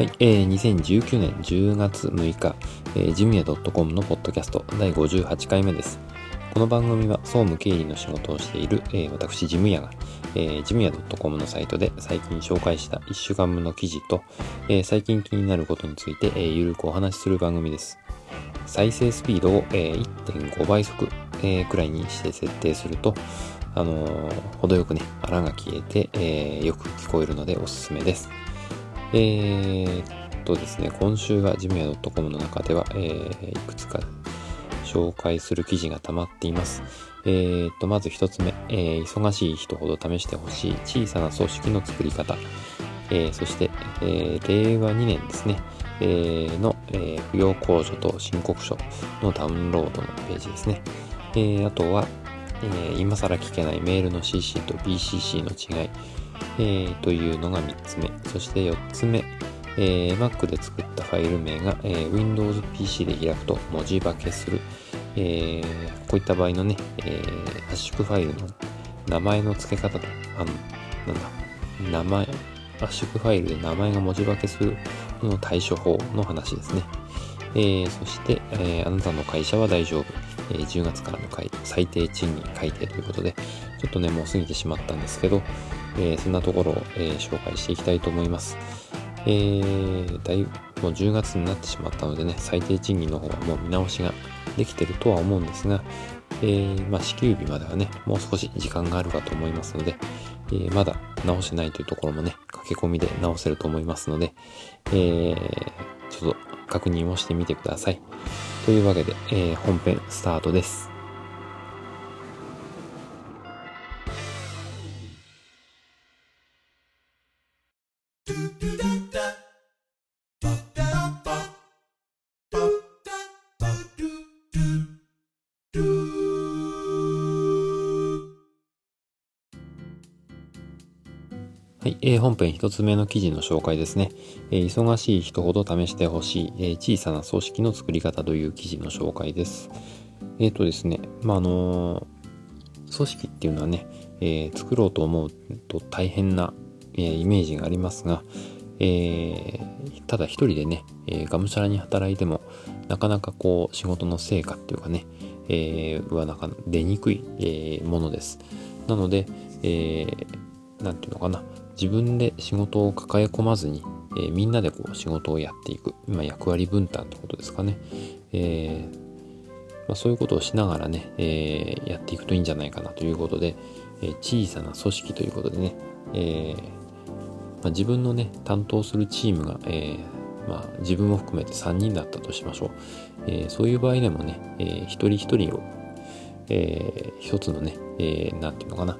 はい、えー、2019年10月6日、えー、ジムヤ .com のポッドキャスト第58回目です。この番組は総務経理の仕事をしている、えー、私、ジムヤが、えー、ジムヤ .com のサイトで最近紹介した1週間分の記事と、えー、最近気になることについて、えー、ゆるくお話しする番組です。再生スピードを、えー、1.5倍速、えー、くらいにして設定すると、あのー、程よくね、荒が消えて、えー、よく聞こえるのでおすすめです。えー、っとですね、今週はジムヤ .com の中では、えー、いくつか紹介する記事が溜まっています。えー、っと、まず一つ目、えー、忙しい人ほど試してほしい小さな組織の作り方。えー、そして、えー、令和2年ですね、えー、の、えー、扶養控除と申告書のダウンロードのページですね。えー、あとは、えー、今更聞けないメールの CC と BCC の違い。えー、というのが3つ目。そして4つ目、えー、Mac で作ったファイル名が、えー、Windows PC で開くと文字化けする。えー、こういった場合のね、えー、圧縮ファイルの名前の付け方と、あの、なんだ、名前、圧縮ファイルで名前が文字化けするの対処法の話ですね。えー、そして、えー、あなたの会社は大丈夫。えー、10月からの最低賃金改定ということで、ちょっとね、もう過ぎてしまったんですけど、えー、そんなところを、えー、紹介していきたいと思います。えー、だいもう10月になってしまったのでね、最低賃金の方はもう見直しができてるとは思うんですが、えー、まあ、支給日まではね、もう少し時間があるかと思いますので、えー、まだ直してないというところもね、駆け込みで直せると思いますので、えー、ちょっと確認をしてみてください。というわけで、え、本編スタートです。え、本編一つ目の記事の紹介ですね、え、忙しい人ほど試してほしい、え、小さな組織の作り方という記事の紹介です。えっ、ー、とですね、まあ、あの組織っていうのはね、え作ろうと思うと大変な、えイメージがありますが、えただ一人でね、えがむしゃらに働いてもなかなかこう仕事の成果っていうかね、えー、はなか出にくい、えものです。なので、えー、なんていうのかな、自分で仕事を抱え込まずに、えー、みんなでこう仕事をやっていく。今役割分担ってことですかね。えー、まあ、そういうことをしながらね、えー、やっていくといいんじゃないかなということで、え小さな組織ということでね、えまあ、自分のね、担当するチームが、えまあ、自分を含めて3人だったとしましょう。えそういう場合でもね、え一人一人を、え一つのね、えー、ていうのかな、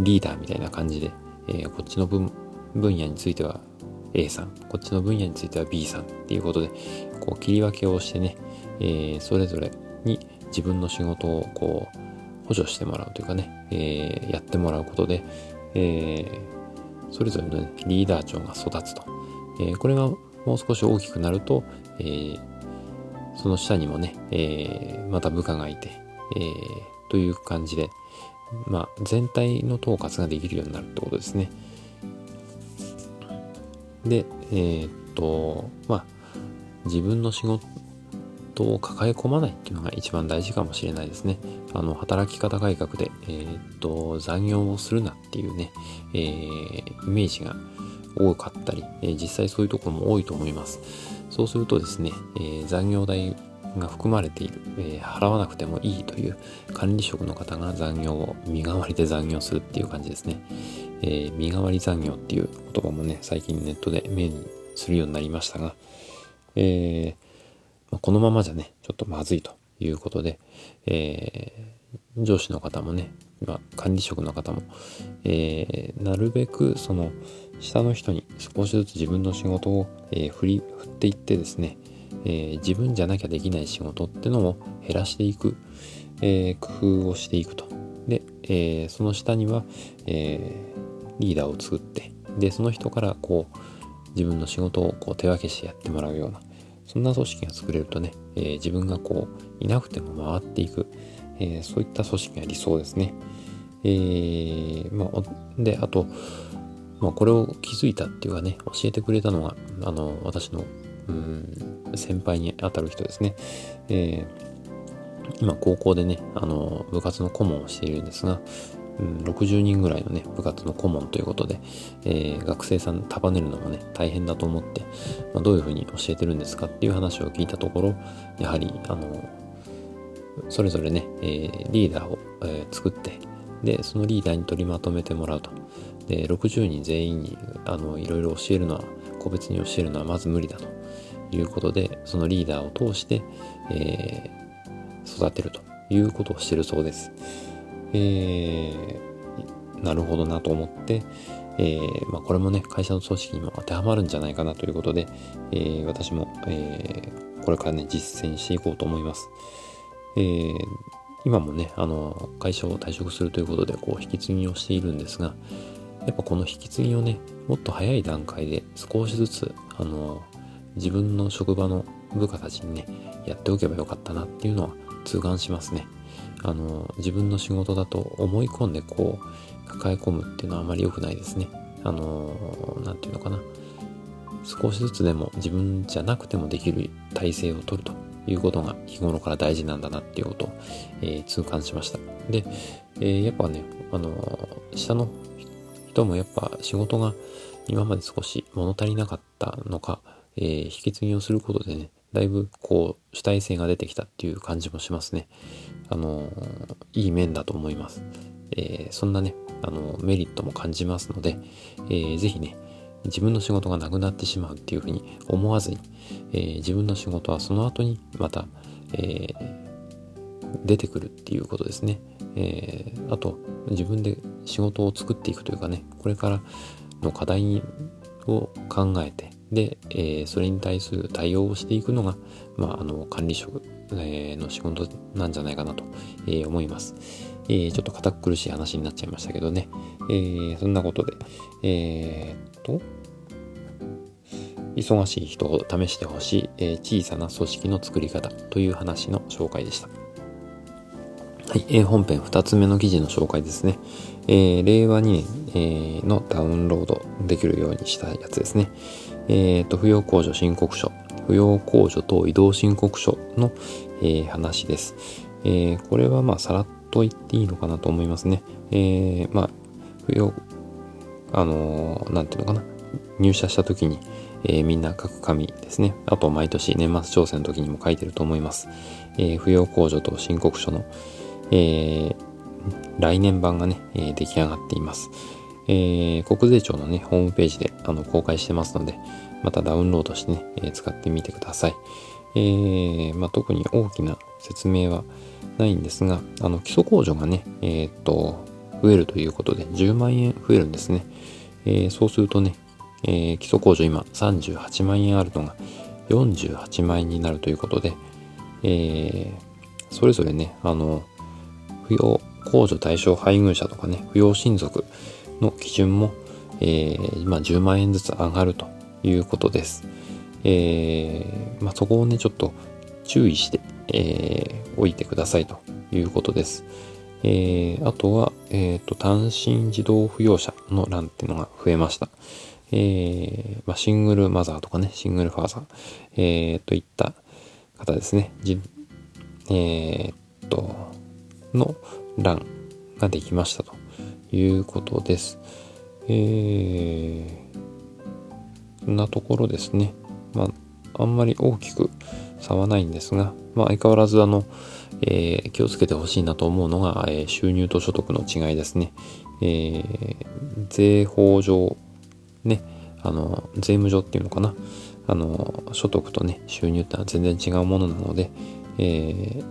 リーダーみたいな感じで、えー、こっちの分分野については A さん、こっちの分野については B さんっていうことで、こう切り分けをしてね、えー、それぞれに自分の仕事をこう補助してもらうというかね、えー、やってもらうことで、えー、それぞれの、ね、リーダー長が育つと。えー、これがもう少し大きくなると、えー、その下にもね、えー、また部下がいて、えー、という感じで、まあ、全体の統括ができるようになるってことですね。で、えー、っと、まあ、自分の仕事を抱え込まないっていうのが一番大事かもしれないですね。あの、働き方改革で、えー、っと、残業をするなっていうね、えー、イメージが多かったり、え実際そういうところも多いと思います。そうするとですね、え残業代が含まれている、えー、払わなくてもいいという管理職の方が残業を身代わりで残業するっていう感じですね。えー、身代わり残業っていう言葉もね、最近ネットで目にするようになりましたが、えーまあ、このままじゃね、ちょっとまずいということで、え、上司の方もね、ま、管理職の方も、え、なるべくその下の人に少しずつ自分の仕事を、え、振り振っていってですね、えー、自分じゃなきゃできない仕事ってのを減らしていく、えー、工夫をしていくと。で、えー、その下には、えリーダーを作って、で、その人からこう、自分の仕事をこう手分けしてやってもらうような、そんな組織が作れるとね、え自分がこう、いなくても回っていく、えそういった組織が理想ですね。えまあ、で、あと、まあ、これを気づいたっていうかね、教えてくれたのが、あの、私の、うん、先輩にあたる人ですね。えー、今、高校でね、あの、部活の顧問をしているんですが、うん、60人ぐらいのね、部活の顧問ということで、えー、学生さん束ねるのもね、大変だと思って、まあ、どういうふうに教えてるんですかっていう話を聞いたところ、やはり、あの、それぞれね、えー、リーダーを、え、作って、で、そのリーダーに取りまとめてもらうと。で、60人全員に、あの、いろいろ教えるのは、個別に教えるのはまず無理だということで、そのリーダーを通して、えー、育てるということをしてるそうです。えー、なるほどなと思って、えー、まあ、これもね、会社の組織にも当てはまるんじゃないかなということで、えー、私も、え、これからね、実践していこうと思います。え、今もね、あの、会社を退職するということで、こう、引き継ぎをしているんですが、やっぱこの引き継ぎをね、もっと早い段階で少しずつ、あの、自分の職場の部下たちにね、やっておけばよかったなっていうのは痛感しますね。あの、自分の仕事だと思い込んでこう、抱え込むっていうのはあまり良くないですね。あの、なんていうのかな。少しずつでも自分じゃなくてもできる体制を取るということが日頃から大事なんだなっていうことを、えー、痛感しました。で、えー、やっぱね、あの、下の人もやっぱ仕事が今まで少し物足りなかったのか、えー、引き継ぎをすることでね、だいぶこう主体性が出てきたっていう感じもしますね。あのいい面だと思います。えー、そんなね、あのメリットも感じますので、えー、ぜひね、自分の仕事がなくなってしまうっていうふうに思わずに、えー、自分の仕事はその後にまた、えー、出てくるっていうことですね。えー、あと、自分で仕事を作っていくというかね、これからの課題を考えて、で、えー、それに対する対応をしていくのが、まあ、あの、管理職、えー、の仕事なんじゃないかなと、えー、思います。えー、ちょっと堅苦しい話になっちゃいましたけどね。えー、そんなことで、えー、っと、忙しい人を試してほしい、えー、小さな組織の作り方という話の紹介でした。はい、えー、本編2つ目の記事の紹介ですね。えー、令和2年、えー、のダウンロードできるようにしたやつですね。えっ、ー、と、扶養控除申告書、扶養控除等移動申告書の、えー、話です。えー、これはまあ、さらっと言っていいのかなと思いますね。えー、まあ、扶養、あのー、なんていうのかな。入社した時に、えー、みんな書く紙ですね。あと、毎年年末調整の時にも書いてると思います。えー、扶養控除と申告書の、えー、来年版がね、えー、出来上がっています。えー、国税庁のね、ホームページであの公開してますので、またダウンロードしてね、えー、使ってみてください。えー、まあ、特に大きな説明はないんですが、あの、基礎控除がね、え、っと、増えるということで、10万円増えるんですね。え、そうするとね、え、基礎控除今38万円あるのが48万円になるということで、え、それぞれね、あの、扶養控除対象配偶者とかね、扶養親族の基準も、えー、まあ、10万円ずつ上がるということです。えー、まあ、そこをね、ちょっと注意して、えー、おいてくださいということです。えー、あとは、え、ー、と、単身児童扶養者の欄っていうのが増えました。えー、まあ、シングルマザーとかね、シングルファーザー、えー、といった方ですね。じえー、っと、の欄ができましたということです。えー、そんなところですね。まあ、あんまり大きく差はないんですが、まあ、相変わらずあの、えー、気をつけてほしいなと思うのが、えー、収入と所得の違いですね。えー、税法上、ね、あの、税務上っていうのかな。あの、所得とね、収入ってのは全然違うものなので、えー、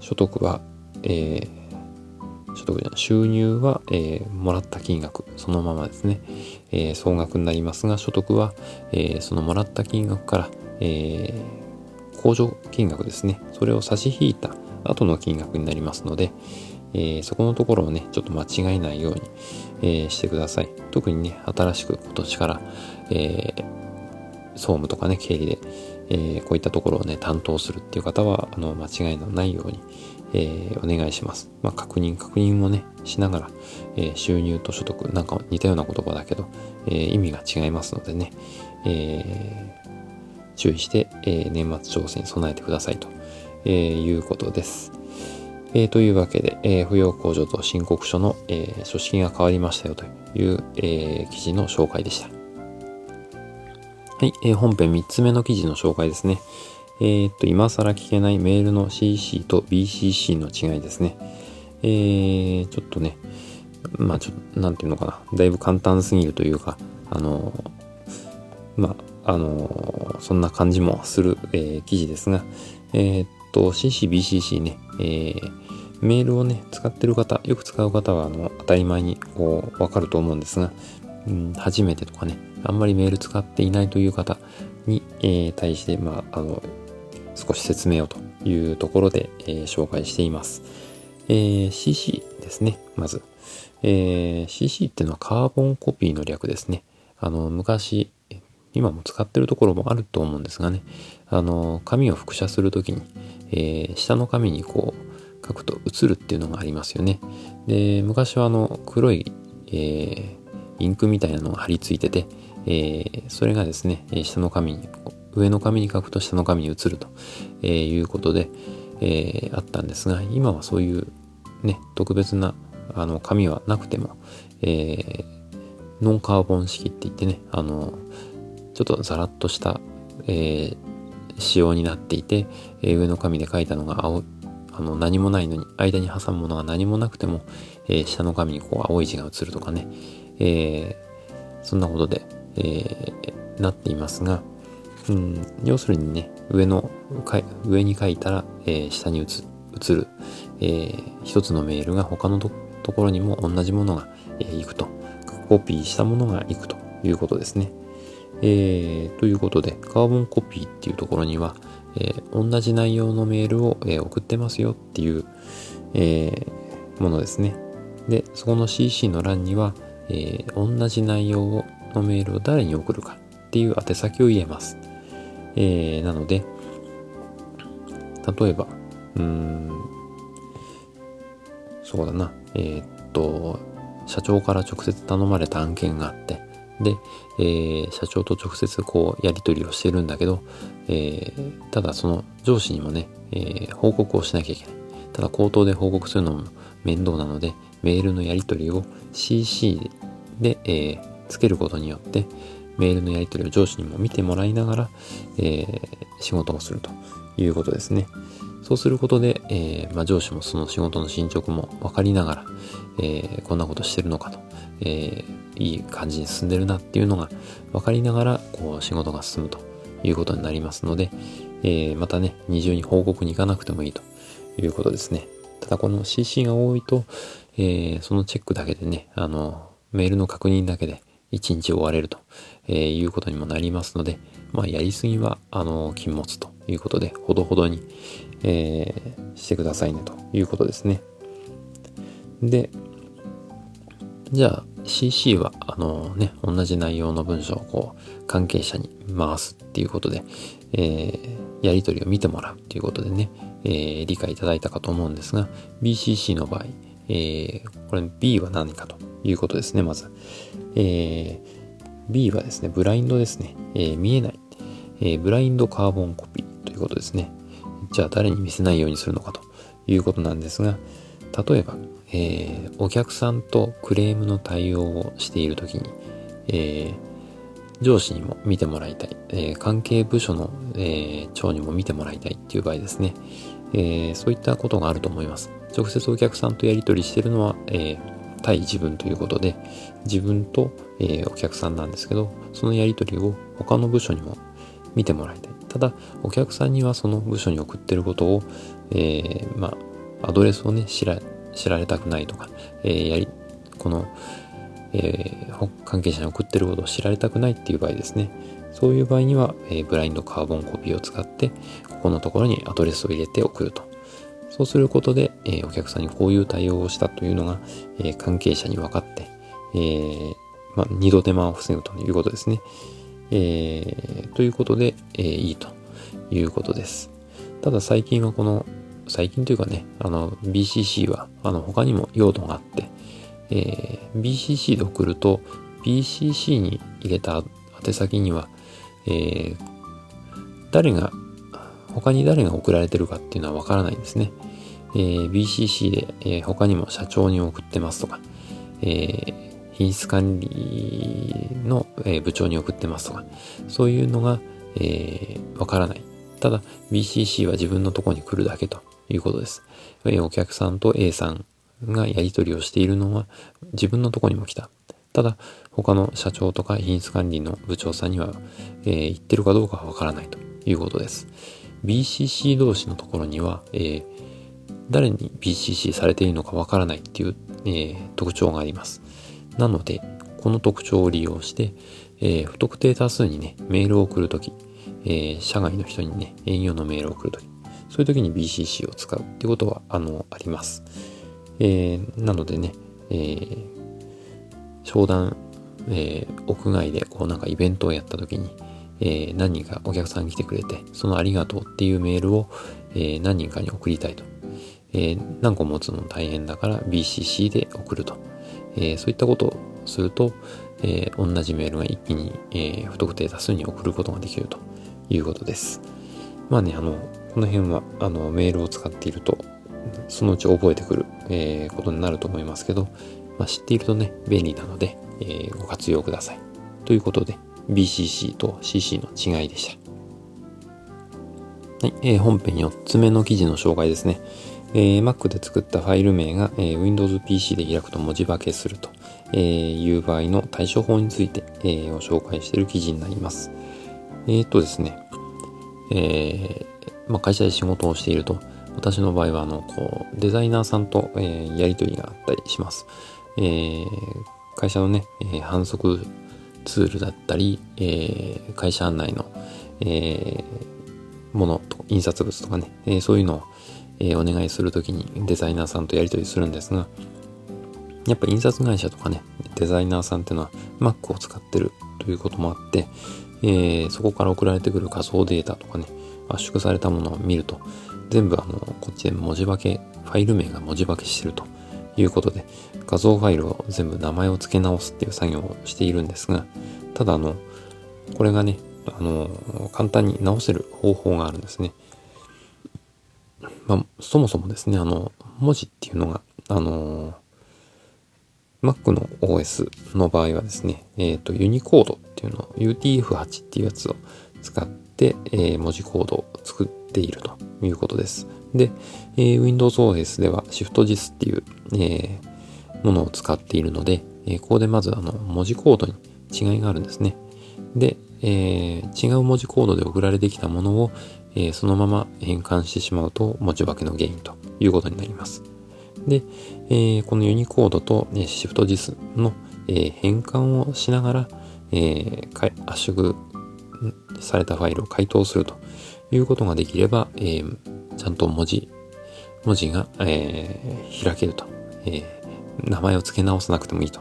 所得は、えー、所得じゃない、収入は、えー、もらった金額、そのままですね、えー、総額になりますが、所得は、えー、そのもらった金額から、え控除金額ですね、それを差し引いた後の金額になりますので、えそこのところをね、ちょっと間違えないように、えしてください。特にね、新しく今年から、え総務とかね、経理で、えこういったところをね、担当するっていう方は、あの、間違いのないように、えお願いします。まあ、確認、確認をね、しながら、え収入と所得、なんか似たような言葉だけど、え意味が違いますのでね、え注意して、え年末調整に備えてくださいと、えいうことです。え、というわけで、え、扶養控除と申告書の、え、書式が変わりましたよという、え、記事の紹介でした。はい、え、本編3つ目の記事の紹介ですね。えー、っと、今更聞けないメールの CC と BCC の違いですね。えー、ちょっとね、まあちょっと、なんていうのかな、だいぶ簡単すぎるというか、あのまあ、あのそんな感じもする、えー、記事ですが、え、っと、CC、BCC ね、えー、メールをね、使ってる方、よく使う方は、あの、当たり前に、こう、わかると思うんですが、うん、初めてとかね、あんまりメール使っていないという方に、えー、対して、まあ、あの、少し説明をというところで、えー、紹介しています。えー、CC ですね、まず。えー、CC っていうのはカーボンコピーの略ですね。あの、昔、今も使ってるところもあると思うんですがね、あの、紙を複写するときに、えー、下の紙にこう、書くと映るっていうのがありますよね。で、昔はあの黒い、えー、インクみたいなのが貼り付いてて、えー、それがですね、下の紙にこう、上の紙に書くと下の紙に映ると、えー、いうことで、えー、あったんですが、今はそういうね、特別なあの紙はなくても、えー、ノンカーボン式って言ってね、あの、ちょっとザラッとした、えー、仕様になっていて、えー、上の紙で書いたのが青あの何もないのに、間に挟むものが何もなくても、えー、下の紙にこう青い字が映るとかね、えー、そんなことで、えー、なっていますが、うん、要するにね、上の、上に書いたら、え下に映る、え一つのメールが他のところにも同じものが、えー、行くと。コピーしたものが行くということですね。えー、ということで、カーボンコピーっていうところには、えー、同じ内容のメールを、えー、送ってますよっていう、えー、ものですね。で、そこの CC の欄には、え同じ内容のメールを誰に送るかっていう宛先を言えます。えなので、例えば、うーん、そうだな、えっと、社長から直接頼まれた案件があって、で、えー、社長と直接こうやり取りをしてるんだけど、えー、ただその上司にもね、えー、報告をしなきゃいけない。ただ口頭で報告するのも面倒なので、メールのやり取りを CC で、え、つけることによって、メールのやり取りを上司にも見てもらいながら、えー、仕事をするということですね。そうすることで、えーまあ、上司もその仕事の進捗も分かりながら、えー、こんなことしてるのかと、えー、いい感じに進んでるなっていうのが分かりながら、こう仕事が進むということになりますので、えー、またね、二重に報告に行かなくてもいいということですね。ただこの CC が多いと、えー、そのチェックだけでね、あの、メールの確認だけで一日終われると、えー、いうことにもなりますので、まあ、やりすぎは、あの、禁物ということで、ほどほどに、えー、してくださいねということですね。で、じゃあ CC はあのね、同じ内容の文章をこう関係者に回すっていうことで、えー、やり取りを見てもらうっていうことでね、えー、理解いただいたかと思うんですが、BCC の場合、えー、これ B は何かということですね、まず。え B はですね、ブラインドですね、え見えない、えブラインドカーボンコピーということですね。じゃあ誰に見せないようにするのかと。いうことなんですが、例えば、えー、お客さんとクレームの対応をしているときに、え、上司にも見てもらいたい、え、関係部署の、え長にも見てもらいたいっていう場合ですね、えそういったことがあると思います。直接お客さんとやり取りしてるのは、え対自分ということで、自分と、えお客さんなんですけど、そのやり取りを他の部署にも見てもらいたい。ただ、お客さんにはその部署に送ってることを、えまあ、アドレスをね、知ら、知られたくないとか、えー、やり、この、えー、関係者に送ってることを知られたくないっていう場合ですね。そういう場合には、え、ブラインドカーボンコピーを使って、ここのところにアドレスを入れて送ると。そうすることで、えー、お客さんにこういう対応をしたというのが、えー、関係者に分かって、えー、まあ、二度手間を防ぐということですね。えー、ということで、えー、いいということです。ただ最近はこの最近というかね、あの、BCC は、あの、他にも用途があって、えー、BCC で送ると、BCC に入れた宛先には、えー、誰が、他に誰が送られてるかっていうのはわからないんですね。えー、BCC で、えー、他にも社長に送ってますとか、えー、品質管理の、えー、部長に送ってますとか、そういうのが、えー、わからない。ただ、BCC は自分のとこに来るだけということです。えお客さんと A さんがやり取りをしているのは自分のとこにも来た。ただ、他の社長とか品質管理の部長さんには、えー、言ってるかどうかはわからないということです。BCC 同士のところには、えー、誰に BCC されているのかわからないっていう、えー、特徴があります。なので、この特徴を利用して、えー、不特定多数にね、メールを送るとき、えー、社外の人にね、営業のメールを送るとき、そういうときに BCC を使うってことは、あの、あります。えー、なのでね、えー、商談、えー、屋外でこうなんかイベントをやったときに、え、何人かお客さん来てくれて、そのありがとうっていうメールを、え、何人かに送りたいと。え、何個持つの大変だから BCC で送ると。え、そういったことをすると、え、同じメールが一気に、え、不特定多数に送ることができるということです。まあね、あの、この辺は、あの、メールを使っていると、そのうち覚えてくる、え、ことになると思いますけど、まあ、知っているとね、便利なので、え、ご活用ください。ということで、BCC と CC の違いでした。はい、えー、本編4つ目の記事の紹介ですね。えー、Mac で作ったファイル名が、えー、Windows PC で開くと文字化けすると、えー、いう場合の対処法について、えー、を紹介している記事になります。えー、っとですね、えーまあ、会社で仕事をしていると、私の場合はあのこうデザイナーさんと、えー、やり取りがあったりします。えー、会社のね、えー、反則ツールだったり、えー、会社案内の、えー、ものと印刷物とかね、えー、そういうのを、え、お願いするときにデザイナーさんとやり取りするんですが、やっぱ印刷会社とかね、デザイナーさんっていうのは Mac を使ってるということもあって、え、そこから送られてくる画像データとかね、圧縮されたものを見ると、全部あの、こっちで文字化け、ファイル名が文字化けしてると。いうことで、画像ファイルを全部名前を付け直すっていう作業をしているんですが、ただあの、これがね、あの、簡単に直せる方法があるんですね。まあ、そもそもですね、あの、文字っていうのが、あの、Mac の OS の場合はですね、えっ、ー、と、ユニコードっていうのを UTF-8 っていうやつを使って、えー、文字コードを作っているということです。で、えー、Windows OS では ShiftJIS っていう、えー、ものを使っているので、えー、ここでまずあの文字コードに違いがあるんですね。で、えー、違う文字コードで送られてきたものを、えー、そのまま変換してしまうと文字化けの原因ということになります。で、えー、このユニコードと、ね、ShiftJIS の、えー、変換をしながら、えー、圧縮されたファイルを解凍するということができれば、えー、ちゃんと文字、文字が、えー、開けると、えー、名前を付け直さなくてもいいと、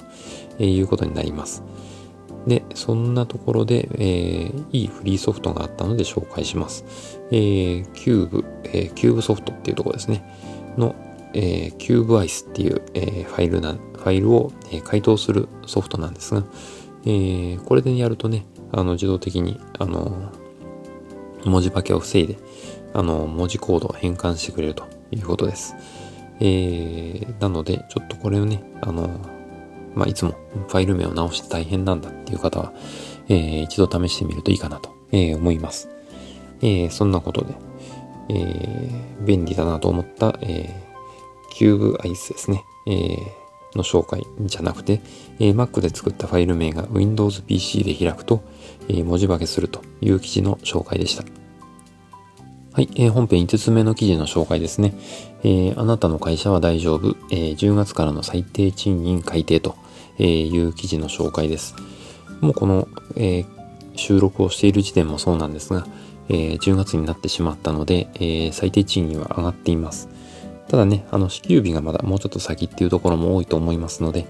えいうことになります。で、そんなところで、えー、いいフリーソフトがあったので紹介します。えー、 Cube、えー、 CubeSoft っていうところですね。の、えー、 CubeICE っていう、えー、ファイルな、ファイルを、えー、解凍するソフトなんですが、えー、これでやるとね、あの、自動的に、あの、文字化けを防いで、あの、文字コードを変換してくれるということです。えー、なので、ちょっとこれをね、あの、まあ、いつもファイル名を直して大変なんだっていう方は、えー、一度試してみるといいかなと、えー、思います。えー、そんなことで、えー、便利だなと思った、えー、キューブアイスですね。えー、の紹介じゃなくて、えー、Mac で作ったファイル名が Windows PC で開くと、えー、文字化けするという記事の紹介でした。はい、えー、本編5つ目の記事の紹介ですね。えー、あなたの会社は大丈夫、えー、10月からの最低賃金改定という記事の紹介です。もうこの、えー、収録をしている時点もそうなんですが、えー、10月になってしまったので、えー、最低賃金は上がっています。ただね、あの支給日がまだもうちょっと先っていうところも多いと思いますので、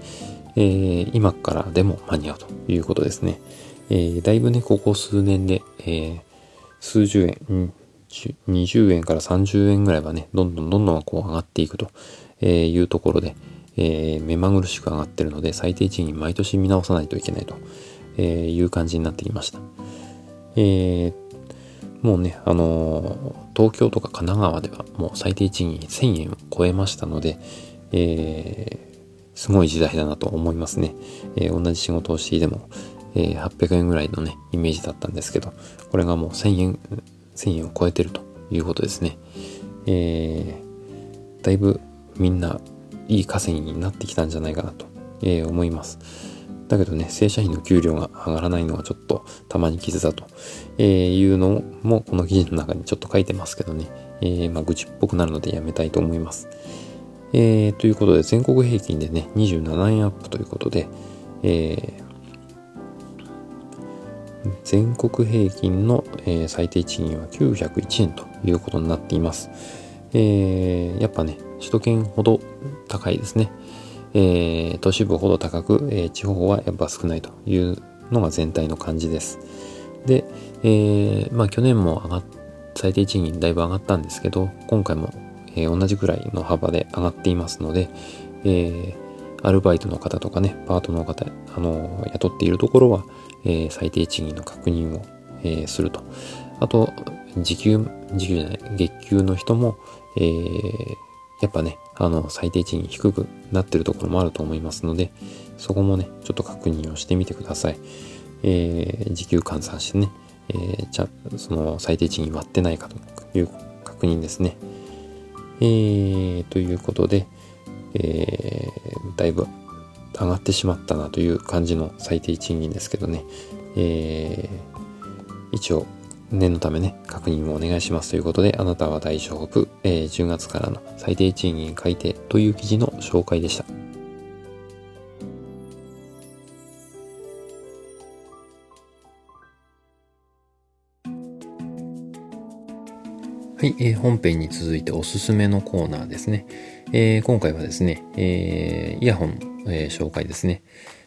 えー、今からでも間に合うということですね。えー、だいぶね、ここ数年で、えー、数十円、20円から30円ぐらいはね、どんどんどんどんこう上がっていくというところで、えー、目まぐるしく上がってるので、最低賃金毎年見直さないといけないという感じになってきました。えー、もうね、あのー、東京とか神奈川ではもう最低賃金1000円を超えましたので、えー、すごい時代だなと思いますね。えー、同じ仕事をしていても、えー、800円ぐらいのね、イメージだったんですけど、これがもう1000円、1000円を超えてるということですね。えー、だいぶみんないい稼ぎになってきたんじゃないかなと、えー、思います。だけどね、正社員の給料が上がらないのはちょっとたまに傷だと、えーいうのもこの記事の中にちょっと書いてますけどね、えー、まあ、愚痴っぽくなるのでやめたいと思います。えー、ということで全国平均でね、27円アップということで、えー、全国平均の、えー、最低賃金は901円ということになっています。えー、やっぱね、首都圏ほど高いですね。えー、都市部ほど高く、え、地方はやっぱ少ないというのが全体の感じです。で、え、まあ去年も上がっ最低賃金だいぶ上がったんですけど、今回も、え、同じくらいの幅で上がっていますので、え、アルバイトの方とかね、パートの方、あの雇っているところは、え、最低賃金の確認を、え、すると。あと、時給、時給じゃない、月給の人も、えー、やっぱね、あの、最低賃金低くなってるところもあると思いますので、そこもね、ちょっと確認をしてみてください。えー、時給換算してね、えー、じゃその最低賃金割ってないかという確認ですね。えー、ということで、えー、だいぶ上がってしまったなという感じの最低賃金ですけどね、えー、一応念のためね、確認をお願いしますということで、あなたは大丈夫、えー、10月からの最低賃金改定という記事の紹介でした。はい、えー、本編に続いておすすめのコーナーですね。えー、今回はですね、えー、イヤホン、えー、紹介ですね。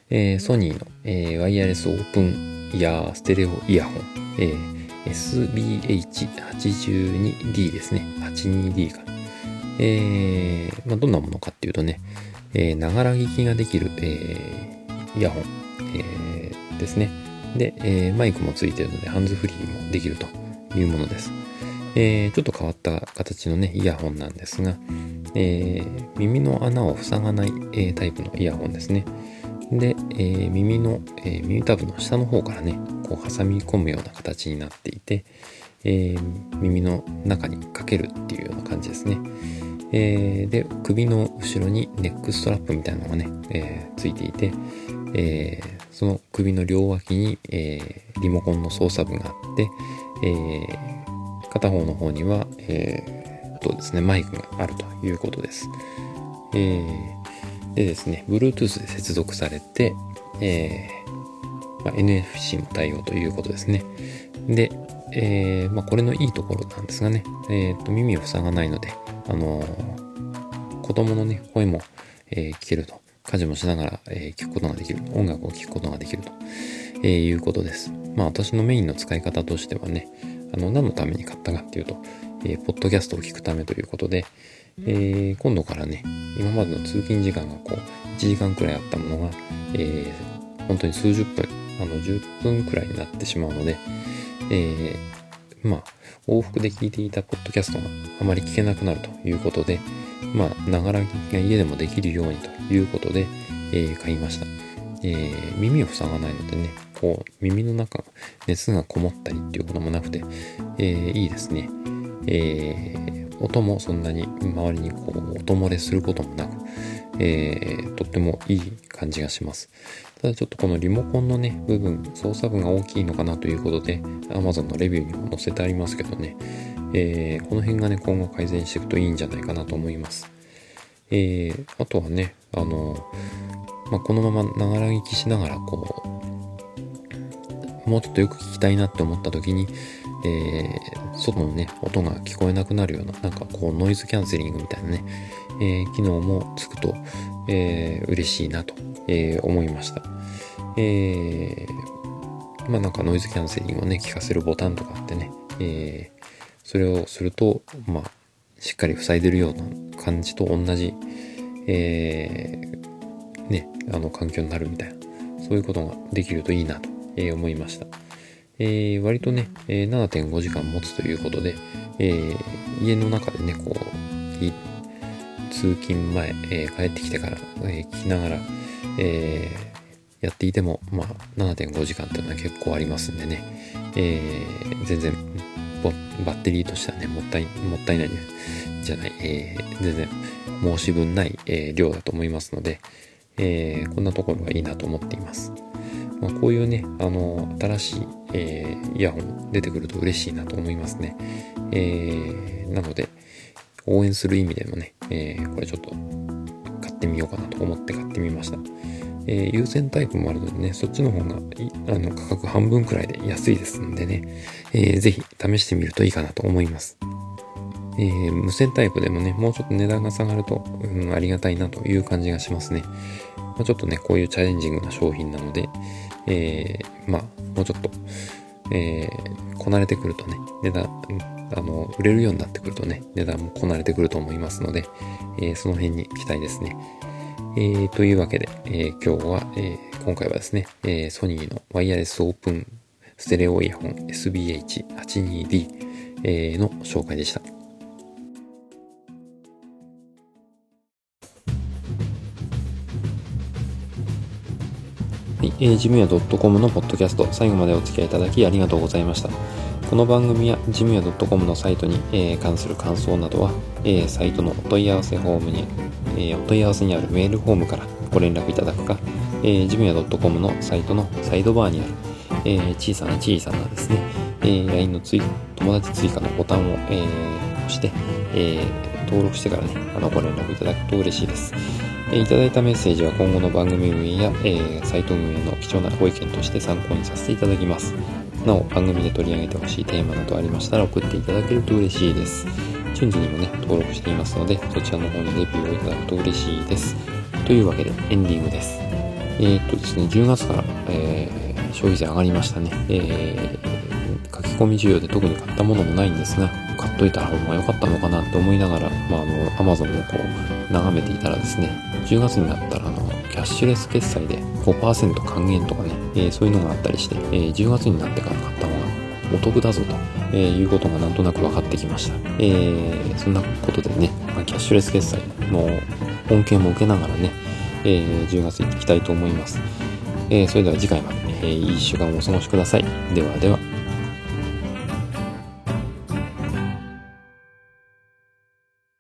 えー、ソニーの、えー、ワイヤレスオープンイヤーステレオイヤホン、えー SBH82D ですね。82D かな。えー、まあ、どんなものかっていうとね、ながら聞きができる、えー、イヤホン、えー、ですね。で、え、マイクもついてるので、ハンズフリーもできるというものです。え、ちょっと変わった形のね、イヤホンなんですが、えー、耳の穴を塞がない、えー、タイプのイヤホンですね。で、えー、耳の、え、耳たぶの下の方からね、こう挟み込むような形になっていて、え、耳の中にかけるっていうような感じですね。え、で、首の後ろにネックストラップみたいなのがね、え、ついていて、え、その首の両脇に、え、リモコンの操作部があって、え、片方の方には、え、とですね、マイクがあるということです。えー、でですね、Bluetooth で接続されて、えまあ、NFC も対応ということですね。で、えー、まあ、これのいいところなんですがね、えー、と耳を塞がないので、あのー、子供のね、声も、え聞けると。家事もしながら、え聞くことができる。音楽を聴くことができると、えいうことです。まあ私のメインの使い方としてはね、あの、何のために買ったかっていうと、えポッドキャストを聞くためということで、え今度からね、今までの通勤時間がこう、1時間くらいあったものが、え本当に数十分あの、10分くらいになってしまうので、えー、まあ、往復で聞いていたポッドキャストがあまり聞けなくなるということで、まあ、ながらが家でもできるようにということで、えー、買いました。えー、耳を塞がないのでね、こう、耳の中、熱がこもったりっていうこともなくて、えー、いいですね。えー、音もそんなに周りにこう、音漏れすることもなく、えー、とってもいい感じがします。ただちょっとこのリモコンのね、部分、操作部が大きいのかなということで、Amazon のレビューにも載せてありますけどね、えー、この辺がね、今後改善していくといいんじゃないかなと思います。えー、あとはね、あの、まあ、このままながら聞きしながら、こう、もうちょっとよく聞きたいなって思った時に、えー、外のね、音が聞こえなくなるような、なんかこうノイズキャンセリングみたいなね、えー、機能もつくと、えー、嬉しいなと、え、思いました。え、まあなんかノイズキャンセリングをね、聞かせるボタンとかあってね、えそれをすると、まあ、しっかり塞いでるような感じと同じ、えー、ね、あの環境になるみたいな、そういうことができるといいなと、え思いました。えー、割とね、えー、7.5時間持つということで、えー、家の中でね、こう、通勤前、え帰ってきてから、え聞きながら、えやっていても、まあ、7.5時間っていうのは結構ありますんでね、え全然バッテリーとしてはね、もったい、もったいないじゃない、え全然申し分ない、え量だと思いますので、えこんなところがいいなと思っています。まあ、こういうね、あの、新しい、えー、イヤホン出てくると嬉しいなと思いますね。えー、なので、応援する意味でもね、えー、これちょっと買ってみようかなと思って買ってみました。えー、有線タイプもあるのでね、そっちの方があの価格半分くらいで安いですんでね、えー、ぜひ試してみるといいかなと思います。えー、無線タイプでもね、もうちょっと値段が下がると、うん、ありがたいなという感じがしますね。まあ、ちょっとね、こういうチャレンジングな商品なので、えー、まあ、もうちょっと、えー、こなれてくるとね、値段、あの、売れるようになってくるとね、値段もこなれてくると思いますので、えー、その辺に期待ですね。えー、というわけで、えー、今日は、えー、今回はですね、えー、ソニーのワイヤレスオープンステレオイヤホン SBH82D、えー、の紹介でした。はい、えー、ジムヤ .com のポッドキャスト、最後までお付き合いいただきありがとうございました。この番組やジムヤ .com のサイトに、えー、関する感想などは、えー、サイトのお問い合わせフォームに、えー、お問い合わせにあるメールフォームからご連絡いただくか、えー、ジムヤ .com のサイトのサイドバーにある、えー、小さな小さなですね、えー、LINE の追友達追加のボタンを、えー、押して、えー、登録してからね、あの、ご連絡いただくと嬉しいです。えいただいたメッセージは今後の番組運営や、えー、サイト運営の貴重なご意見として参考にさせていただきます。なお、番組で取り上げてほしいテーマなどありましたら送っていただけると嬉しいです。順次にもね、登録していますので、そちらの方にレビューをいただくと嬉しいです。というわけで、エンディングです。えー、っとですね、10月から、えー、消費税上がりましたね。えー、書き込み需要で特に買ったものもないんですが、買っといた方が良かったのかなって思いながら、まあ、あの、アマゾンをこう、眺めていたらですね、10月になったら、あの、キャッシュレス決済で5%還元とかね、えー、そういうのがあったりして、えー、10月になってから買った方がお得だぞと、えー、いうことがなんとなく分かってきました。えー、そんなことでね、まあ、キャッシュレス決済の恩恵も受けながらね、えー、10月行っていきたいと思います。えー、それでは次回まで、えー、いい1週間をお過ごしください。ではでは。